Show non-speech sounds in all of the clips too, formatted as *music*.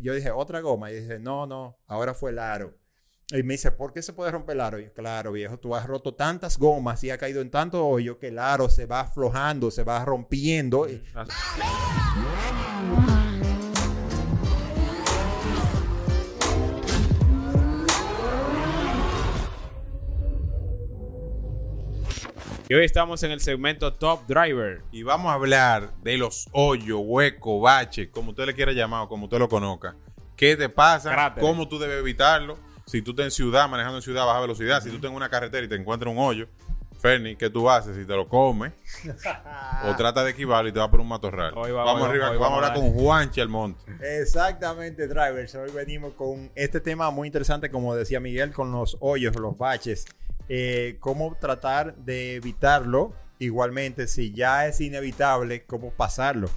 yo dije, otra goma. Y dice, no, no, ahora fue el aro. Y me dice, ¿por qué se puede romper el aro? Y yo, claro, viejo, tú has roto tantas gomas y ha caído en tanto hoyo que el aro se va aflojando, se va rompiendo. y- Y hoy estamos en el segmento Top Driver. Y vamos a hablar de los hoyos, huecos, baches, como usted le quiera llamar o como usted lo conozca. ¿Qué te pasa? Cráteres. ¿Cómo tú debes evitarlo? Si tú estás en ciudad, manejando en ciudad a baja velocidad, si tú estás en una carretera y te encuentras un hoyo, Ferni, ¿qué tú haces? Si te lo comes *laughs* o trata de esquivarlo y te vas por un matorral. Hoy va- vamos hoy- arriba, hoy vamos a hablar con Juanchi Almonte. Exactamente, drivers. Hoy venimos con este tema muy interesante, como decía Miguel, con los hoyos, los baches. Eh, cómo tratar de evitarlo. Igualmente, si ya es inevitable, cómo pasarlo.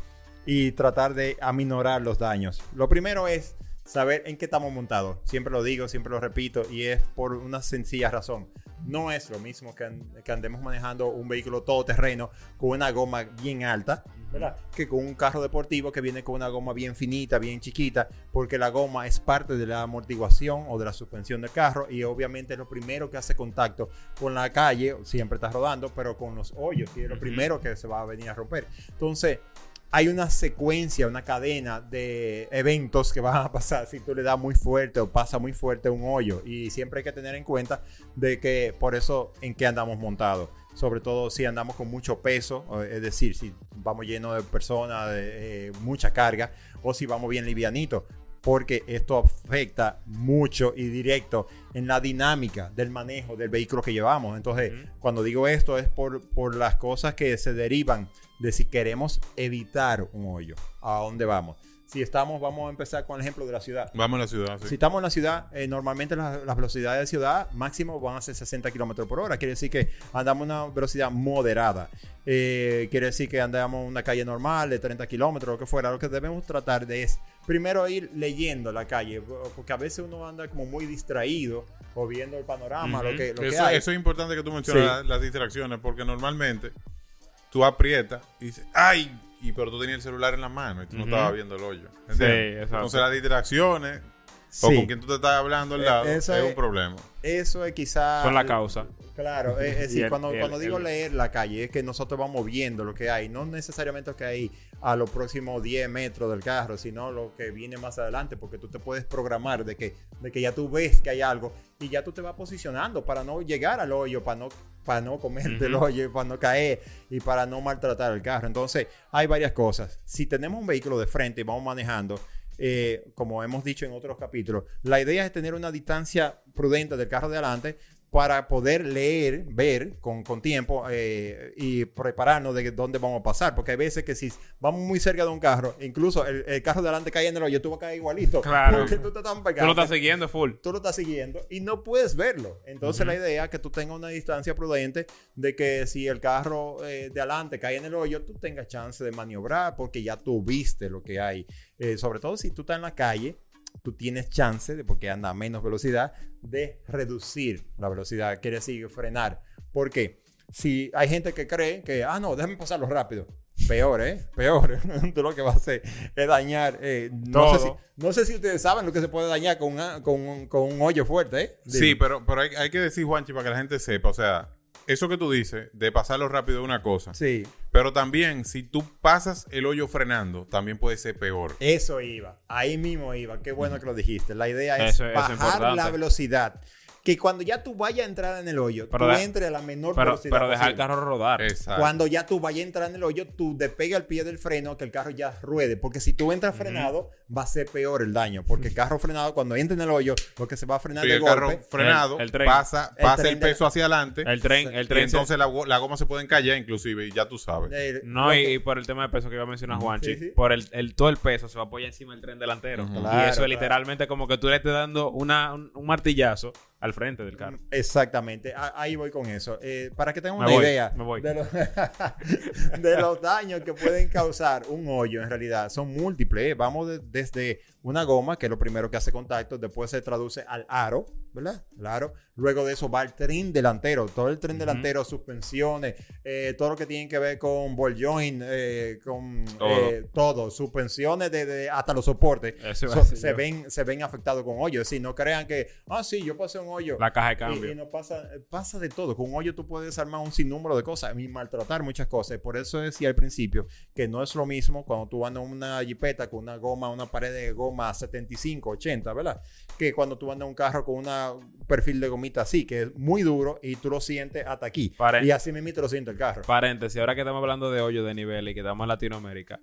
Y tratar de aminorar los daños. Lo primero es saber en qué estamos montados. Siempre lo digo, siempre lo repito, y es por una sencilla razón. No es lo mismo que, an- que andemos manejando un vehículo todoterreno con una goma bien alta, ¿verdad? Que con un carro deportivo que viene con una goma bien finita, bien chiquita, porque la goma es parte de la amortiguación o de la suspensión del carro y obviamente es lo primero que hace contacto con la calle, siempre está rodando, pero con los hoyos, que es lo primero que se va a venir a romper. Entonces, hay una secuencia, una cadena de eventos que van a pasar si tú le das muy fuerte o pasa muy fuerte un hoyo. Y siempre hay que tener en cuenta de que por eso en qué andamos montados. Sobre todo si andamos con mucho peso, es decir, si vamos llenos de personas, de eh, mucha carga, o si vamos bien livianito. Porque esto afecta mucho y directo en la dinámica del manejo del vehículo que llevamos. Entonces, cuando digo esto es por, por las cosas que se derivan de si queremos evitar un hoyo. ¿A dónde vamos? Si estamos, vamos a empezar con el ejemplo de la ciudad. Vamos a la ciudad. sí. Si estamos en la ciudad, eh, normalmente las, las velocidades de ciudad máximo van a ser 60 kilómetros por hora. Quiere decir que andamos a una velocidad moderada. Eh, quiere decir que andamos en una calle normal de 30 kilómetros, lo que fuera. Lo que debemos tratar de es primero ir leyendo la calle, porque a veces uno anda como muy distraído o viendo el panorama, lo que, lo que Eso, hay. eso es importante que tú menciones Sí. la- las distracciones, porque normalmente tú aprietas y dices, ¡ay! Y pero tú tenías el celular en la mano y tú no estabas viendo el hoyo. Sí, exacto. Entonces las distracciones o con quien tú te estás hablando al Eh, lado eso es, es- un problema. Eso es quizá... Son la causa. Claro, *laughs* es, decir, el- cuando, el- cuando digo el- leer la calle, es que nosotros vamos viendo lo que hay, no necesariamente lo que hay a los próximos 10 metros del carro, sino lo que viene más adelante, porque tú te puedes programar de que, de que ya tú ves que hay algo y ya tú te vas posicionando para no llegar al hoyo, para no, para no comerte el hoyo, para no caer y para no maltratar el carro. Entonces, hay varias cosas. Si tenemos un vehículo de frente y vamos manejando, eh, como hemos dicho en otros capítulos, la idea es tener una distancia prudente del carro de adelante para poder leer, ver con, con tiempo eh, y prepararnos de dónde vamos a pasar. Porque hay veces que si vamos muy cerca de un carro, incluso el, el carro de adelante cae en el hoyo, tú vas a caer igualito. Claro. Porque tú estás tan Tú lo estás que siguiendo full. tú lo estás siguiendo y no puedes verlo. Entonces Ujú. la idea es que tú tengas una distancia prudente de que si el carro eh, de adelante cae en el hoyo, tú tengas chance de maniobrar porque ya tú viste lo que hay. Eh, sobre todo si tú estás en la calle, tú tienes chance, de, porque anda a menos velocidad, de reducir la velocidad. Quiere decir frenar. ¿Por qué? Si hay gente que cree que, ah, no, déjame pasarlo rápido. Peor, ¿eh? Peor. *laughs* Tú lo que va a hacer es dañar. eh, no, sé si, no sé si ustedes saben lo que se puede dañar con, una- con, un- con un hoyo fuerte, ¿eh? Sí, pero, pero hay, hay que decir, Juanchi, para que la gente sepa, o sea, eso que tú dices de pasarlo rápido es una cosa, Sí, pero también si tú pasas el hoyo frenando, también puede ser peor. eso iba. Ahí mismo iba. Qué bueno que lo dijiste. La idea es Eso- eso es bajar la velocidad. Que cuando ya tú vayas a entrar en el hoyo, Pero tú de- entres a la menor Pero, velocidad pero dejar el carro rodar. Exacto. Cuando ya tú vayas a entrar en el hoyo, tú despega el pie del freno, que el carro ya ruede. Porque si tú entras frenado, va a ser peor el daño. Porque el carro frenado, cuando entra en el hoyo, lo que se va a frenar Sí, de el carro frenado El- el tren. pasa, El pasa tren el de- peso hacia adelante El tren, el y tren. se- entonces la, la goma se puede encallar inclusive y ya tú sabes. No, y, que- y por el tema de peso que iba a mencionar Juanchi, Sí, sí. por el, el- todo el peso se va a apoyar encima del tren delantero. Y Claro, eso es claro. literalmente como que tú le estés dando una, un, un martillazo al frente del carro. Exactamente, ahí voy con eso. Eh, para que tengan una voy, idea. De, los, *laughs* de los daños que pueden causar un hoyo, en realidad son múltiples. ¿eh? Vamos de- desde una goma, que es lo primero que hace contacto, después se traduce al aro, ¿verdad? El aro. Luego de eso va el tren delantero, todo el tren Ujú. delantero, suspensiones, eh, todo lo que tiene que ver con ball joint, eh, con Todo. eh, todo, suspensiones de, de- hasta los soportes. So- se, yo. ven, se ven afectados con hoyos. Es decir, no crean que, ah, sí, yo pasé un hoyo. La caja de Y, cambio. y no pasa, pasa de todo. Con un hoyo tú puedes armar un sinnúmero de cosas y maltratar muchas cosas. Por eso decía al principio que no es lo mismo cuando tú andas una jipeta con una goma, una pared de goma 75, 80, ¿verdad? Que cuando tú andas un carro con una- un perfil de gomita así, que es muy duro y tú lo sientes hasta aquí. Y así mismo lo siente el carro. Paréntesis, ahora que estamos hablando de hoyo de nivel y que estamos en Latinoamérica,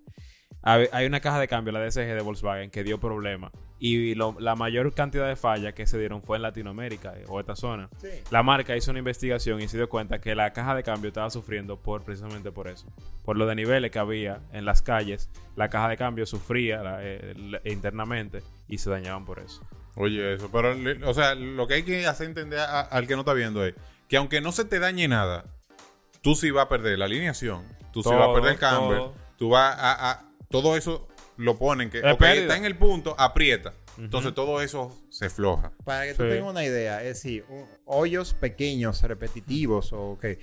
hay una caja de cambio, la DSG de Volkswagen, que dio problemas. Y lo- la mayor cantidad de fallas que se dieron fue en Latinoamérica eh, o esta zona. Sí. La marca hizo una investigación y se dio cuenta que la caja de cambio estaba sufriendo por precisamente por eso. Por lo de niveles que había en las calles, la caja de cambio sufría la- eh, la- internamente y se dañaban por eso. Oye, eso. Pero, o sea, lo que hay que hacer entender a- al que no está viendo es que aunque no se te dañe nada, tú sí vas a perder la alineación, tú sí vas a perder el camber, todo. tú vas a, a- Todo eso lo ponen que. Es ok, pérdida. está en el punto, aprieta. Entonces todo eso se floja. Para que tú Sí. tengas una idea, es decir, un- hoyos pequeños, repetitivos, o que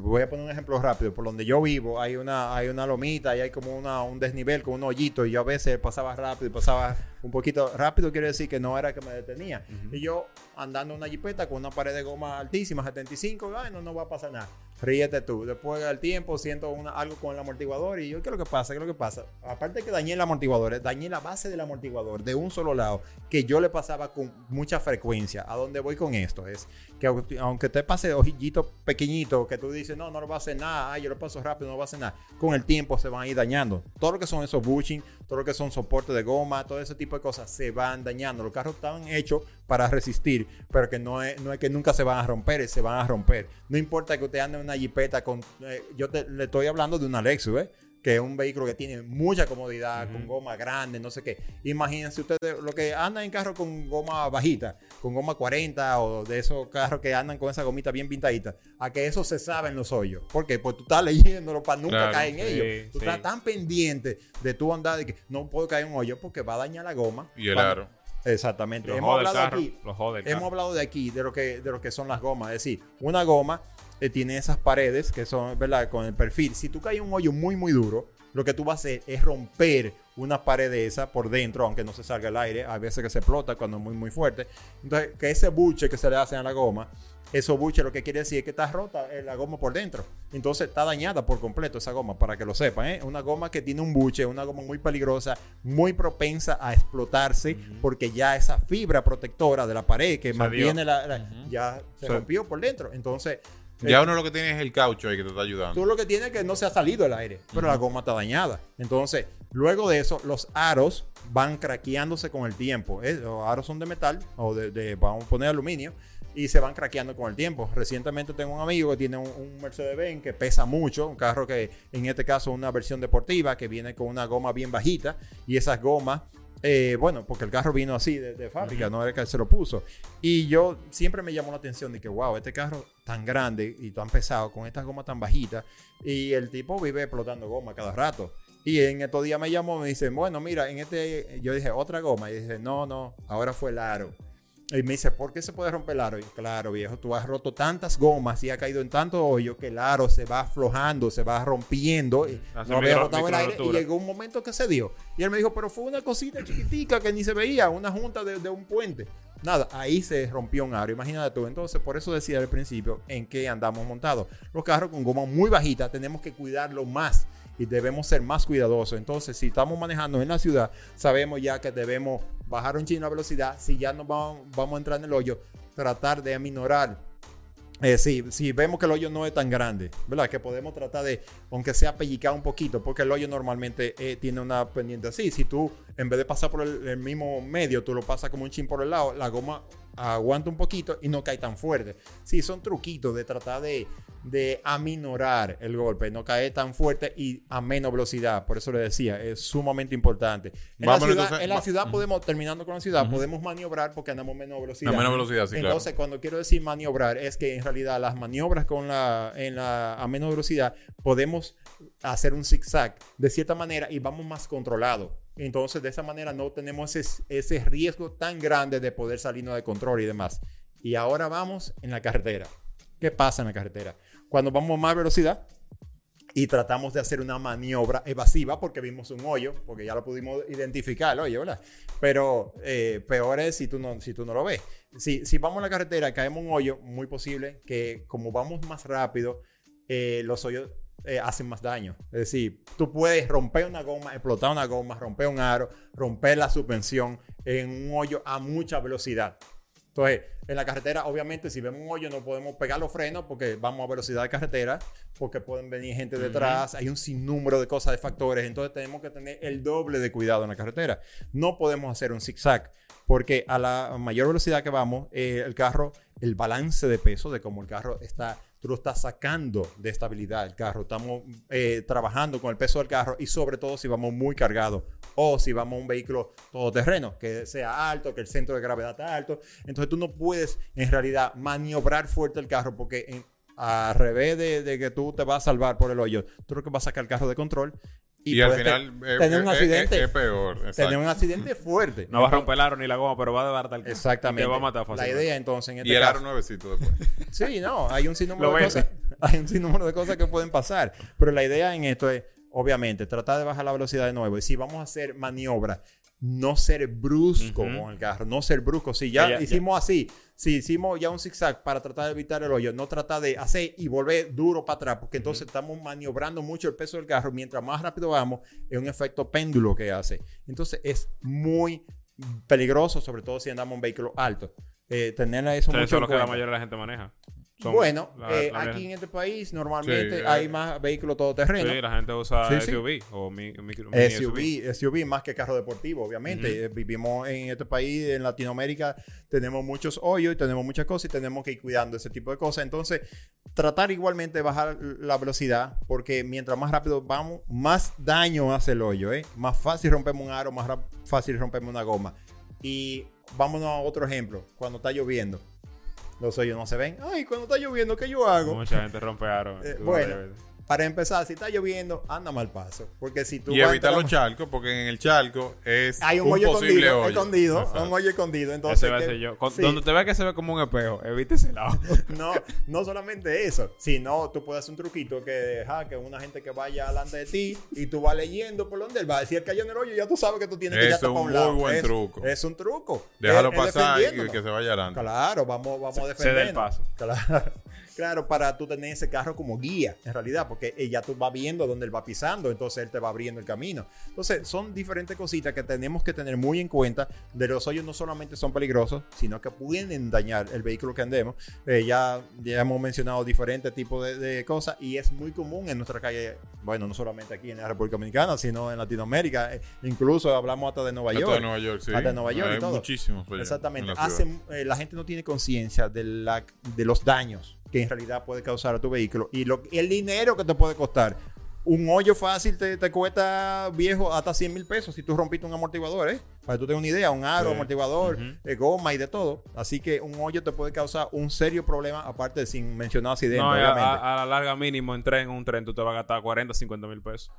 voy a poner un ejemplo rápido. Por donde yo vivo hay una, hay una lomita y hay como una, un desnivel con un hoyito y yo a veces pasaba rápido y pasaba un poquito rápido, quiere decir que no era que me detenía. Y yo andando en una jipeta con una pared de goma altísima, 75, ay, no, no va a pasar nada. Ríete tú. Después del tiempo siento una- algo con el amortiguador y yo, ¿qué es lo que pasa? ¿Qué es lo que pasa? Aparte que dañé el amortiguador, eh, dañé la base del amortiguador de un solo lado que yo le pasaba con mucha frecuencia. ¿A dónde voy con esto? Es que aunque- te pase ojillito pequeñito, que tú dices, no, no lo va a hacer nada, ay, yo lo paso rápido, no va a hacer nada. Con el tiempo se van a ir dañando. Todo lo que son esos bushing, todo lo que son soportes de goma, todo ese tipo de cosas se van dañando. Los carros están hechos para resistir, pero que no es, no es que nunca se van a romper, se van a romper. No importa que usted ande en una jipeta con... eh, yo te- le estoy hablando de una Lexus, ¿eh? Que es un vehículo que tiene mucha comodidad, con goma grande, no sé qué. Imagínense ustedes lo que andan en carro con goma bajita, con goma 40 o de esos carros que andan con esa gomita bien pintadita, a que eso se sabe en los hoyos. ¿Por qué? Pues tú estás *laughs* leyéndolo para nunca Claro, caer en sí, ellos. Tú sí. estás tan pendiente de tu andar de que no puedo caer en un hoyo porque va a dañar la goma. Y el aro. Exactamente. Hemos hablado carro. aquí Hemos hablado de aquí, de lo que, de lo que son las gomas. Es decir, una goma eh, tiene esas paredes que son, ¿verdad? Con el perfil. Si tú caes en un hoyo muy, muy duro, lo que tú vas a hacer es romper una pared de esa por dentro, aunque no se salga el aire. Hay veces que se explota cuando es muy, muy fuerte. Entonces, que ese buche que se le hace a la goma, esos buches lo que quiere decir es que está rota eh, la goma por dentro. Entonces está dañada por completo esa goma, para que lo sepan. ¿eh? Una goma que tiene un buche, una goma muy peligrosa, muy propensa a explotarse, porque ya esa fibra protectora de la pared que Se mantiene dio. la, la- ya se Se- rompió por dentro. Entonces, Ya eh, uno lo que tiene es el caucho ahí que te está ayudando. Tú lo que tienes es que no se ha salido el aire, pero la goma está dañada. Entonces, luego de eso, los aros van craqueándose con el tiempo. ¿eh? Los aros son de metal o de, de- vamos a poner aluminio y se van craqueando con el tiempo. Recientemente tengo un amigo que tiene un, un Mercedes-Benz que pesa mucho, un carro que en este caso es una versión deportiva que viene con una goma bien bajita y esas gomas eh, bueno, porque el carro vino así de, de fábrica, no era que él se lo puso. Y yo siempre me llamó la atención de que, wow, este carro tan grande y tan pesado, con estas gomas tan bajitas, y el tipo vive explotando goma cada rato. Y en estos días me llamó, me dice, bueno, mira, en este, yo dije, otra goma. Y dice, no, no, ahora fue el aro. Y me dice, ¿por qué se puede romper el aro? Y claro, viejo, tú has roto tantas gomas y ha caído en tanto hoyo que el aro se va aflojando, se va rompiendo. Y Hace no había micro- rotado el aire y llegó un momento que se dio. Y él me dijo, pero fue una cosita chiquitica que ni se veía, una junta de, de un puente. Nada, ahí se rompió un aro. Imagínate tú. Entonces, por eso decía al principio en qué andamos montados. Los carros con goma muy bajita tenemos que cuidarlo más y debemos ser más cuidadosos. Entonces, si estamos manejando en la ciudad, sabemos ya que debemos bajar un chin la velocidad. Si ya nos vamos, vamos a entrar en el hoyo, tratar de aminorar. Eh, si, si vemos que el hoyo no es tan grande, ¿verdad? Que podemos tratar de, aunque sea pellicar un poquito, porque el hoyo normalmente eh, tiene una pendiente así. Si tú, en vez de pasar por el, el mismo medio, tú lo pasas como un chin por el lado, la goma aguanta un poquito y no cae tan fuerte. Sí, son truquitos de tratar de, de aminorar el golpe, no caer tan fuerte y a menos velocidad. Por eso le decía, es sumamente importante. En la ciudad, entonces, en la va- ciudad podemos, terminando con la ciudad, podemos maniobrar porque andamos a menos velocidad. A menos velocidad, sí, claro. Entonces, cuando quiero decir maniobrar, es que en realidad las maniobras con la, en la, a menos velocidad podemos hacer un zigzag de cierta manera y vamos más controlados. Entonces, de esa manera no tenemos ese, ese riesgo tan grande de poder salirnos de control y demás. Y ahora vamos en la carretera. ¿Qué pasa en la carretera? Cuando vamos a más velocidad, y tratamos de hacer una maniobra evasiva porque vimos un hoyo, porque ya lo pudimos identificar el hoyo, ¿verdad? Pero eh, peor es si tú no, si tú no lo ves. Si, si vamos a la carretera, caemos un hoyo, muy posible que como vamos más rápido, eh, los hoyos eh, hacen más daño. Es decir, tú puedes romper una goma, explotar una goma, romper un aro, romper la suspensión en un hoyo a mucha velocidad. Entonces, en la carretera, obviamente, si vemos un hoyo, no podemos pegar los frenos porque vamos a velocidad de carretera, porque pueden venir gente detrás, hay un sinnúmero de cosas, de factores. Entonces, tenemos que tener el doble de cuidado en la carretera. No podemos hacer un zigzag, porque a la mayor velocidad que vamos, eh, el carro, el balance de peso de cómo el carro está tú lo estás sacando de estabilidad el carro. Estamos eh, trabajando con el peso del carro y sobre todo si vamos muy cargados o si vamos a un vehículo todoterreno, que sea alto, que el centro de gravedad está alto. Entonces tú no puedes en realidad maniobrar fuerte el carro porque en, al revés de, que tú te vas a salvar por el hoyo, tú lo que vas a sacar el carro de control y, al final eh, tener un eh, accidente es, peor. Tener un accidente fuerte. No va a romper el aro ni la goma, pero va a dar tal Exactamente. Y te va a matar fácilmente. La idea entonces en este Y el caso, aro nuevecito después. *laughs* Sí, no, hay un sinnúmero de cosas. *laughs* Hay un sinnúmero de cosas que pueden pasar. Pero la idea en esto es, obviamente, tratar de bajar la velocidad de nuevo. Y si vamos a hacer maniobras, no ser brusco con el carro, no ser brusco. Si ya, Ya, ya, hicimos así, si hicimos ya un zigzag para tratar de evitar el hoyo, no tratar de hacer y volver duro para atrás, porque entonces estamos maniobrando mucho el peso del carro. Mientras más rápido vamos, es un efecto péndulo que hace. Entonces es muy peligroso, sobre todo si andamos en un vehículo alto. Eh, tener eso sea, mucho eso es lo que la mayoría de la gente maneja. Son- Bueno, la- eh, la- aquí en este país normalmente Sí, hay eh, más vehículos todoterreno. Sí, la gente usa Sí, sí. SUV o mi, micro- mini SUV, SUV más que carro deportivo, obviamente. Eh, Vivimos en este país, en Latinoamérica, tenemos muchos hoyos y tenemos muchas cosas y tenemos que ir cuidando ese tipo de cosas. Entonces, tratar igualmente de bajar la velocidad, porque mientras más rápido vamos, más daño hace el hoyo, ¿eh? Más fácil rompemos un aro, más fácil rompemos una goma. Y vámonos a otro ejemplo, cuando está lloviendo. Los hoyos no se ven. Ay, cuando está lloviendo, ¿qué yo hago? Mucha gente rompe aro. Eh, bueno. Para empezar, si está lloviendo, anda mal paso. Porque si tú y vas a evitar entrar- los charcos, porque en el charco es hay un, un, hoyo posible escondido, hoyo. escondido, Exacto. un hoyo escondido. Entonces, Ese va a ser yo. Con- sí, Donde te veas que se ve como un espejo, evite ese lado. *laughs* no, no solamente eso, sino tú puedes hacer un truquito que, ja, que una gente que vaya delante de ti y tú vas leyendo por donde él va. Si él cayó en el hoyo, ya tú sabes que tú tienes que es para un un lado. muy buen es, truco. Es un truco. Déjalo pasar y que se vaya adelante. Claro, vamos, vamos a Cede el defendernos. paso. Claro, claro, para tú tener ese carro como guía, en realidad, porque ya tú vas viendo dónde él va pisando, entonces él te va abriendo el camino. Entonces, son diferentes cositas que tenemos que tener muy en cuenta. De los hoyos no solamente son peligrosos, sino que pueden dañar el vehículo que andemos. Eh, ya, ya hemos mencionado diferentes tipos de, de cosas y es muy común en nuestra calle, bueno, no solamente aquí en la República Dominicana, sino en Latinoamérica. Eh, incluso hablamos hasta de Nueva Hasta York. de Nueva York, sí. Hasta de Nueva York y Hay todo. muchísimos. Exactamente. en la. Hacen, eh, la gente no tiene conciencia de, la- de los daños que en realidad puede causar a tu vehículo y lo, el dinero que te puede costar. Un hoyo fácil te, te cuesta viejo hasta 100 mil pesos si tú rompiste un amortiguador, ¿eh? Para que tú tengas una idea, un aro, Sí. amortiguador, eh, goma y de todo. Así que un hoyo te puede causar un serio problema, aparte de sin mencionar accidentes, No, a- a la larga mínimo en tren, un tren, tú te vas a gastar 40, 50 mil pesos.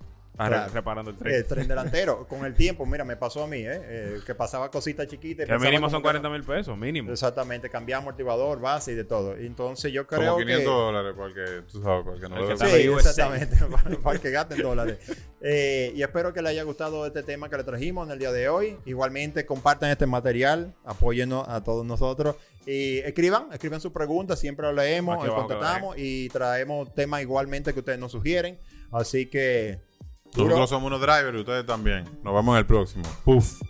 Claro. Reparando el tren. Eh, tren delantero, con el tiempo, mira, me pasó a mí, ¿eh? Eh, que pasaba cositas chiquitas. que mínimo son que- 40 mil pesos, mínimo. Exactamente, cambiar amortiguador, base y de todo. Entonces yo creo Como 500 que... dólares, porque tú sabes, porque no El lo Sí, exactamente, *laughs* para, para que gasten dólares. Eh, y espero que les haya gustado este tema que le trajimos en el día de hoy. Igualmente, compartan este material, apóyennos a todos nosotros. Y escriban, escriban sus preguntas, siempre lo leemos, contestamos y traemos temas igualmente que ustedes nos sugieren. Así que... Nosotros somos unos drivers y ustedes también. Nos vemos en el próximo. Puf.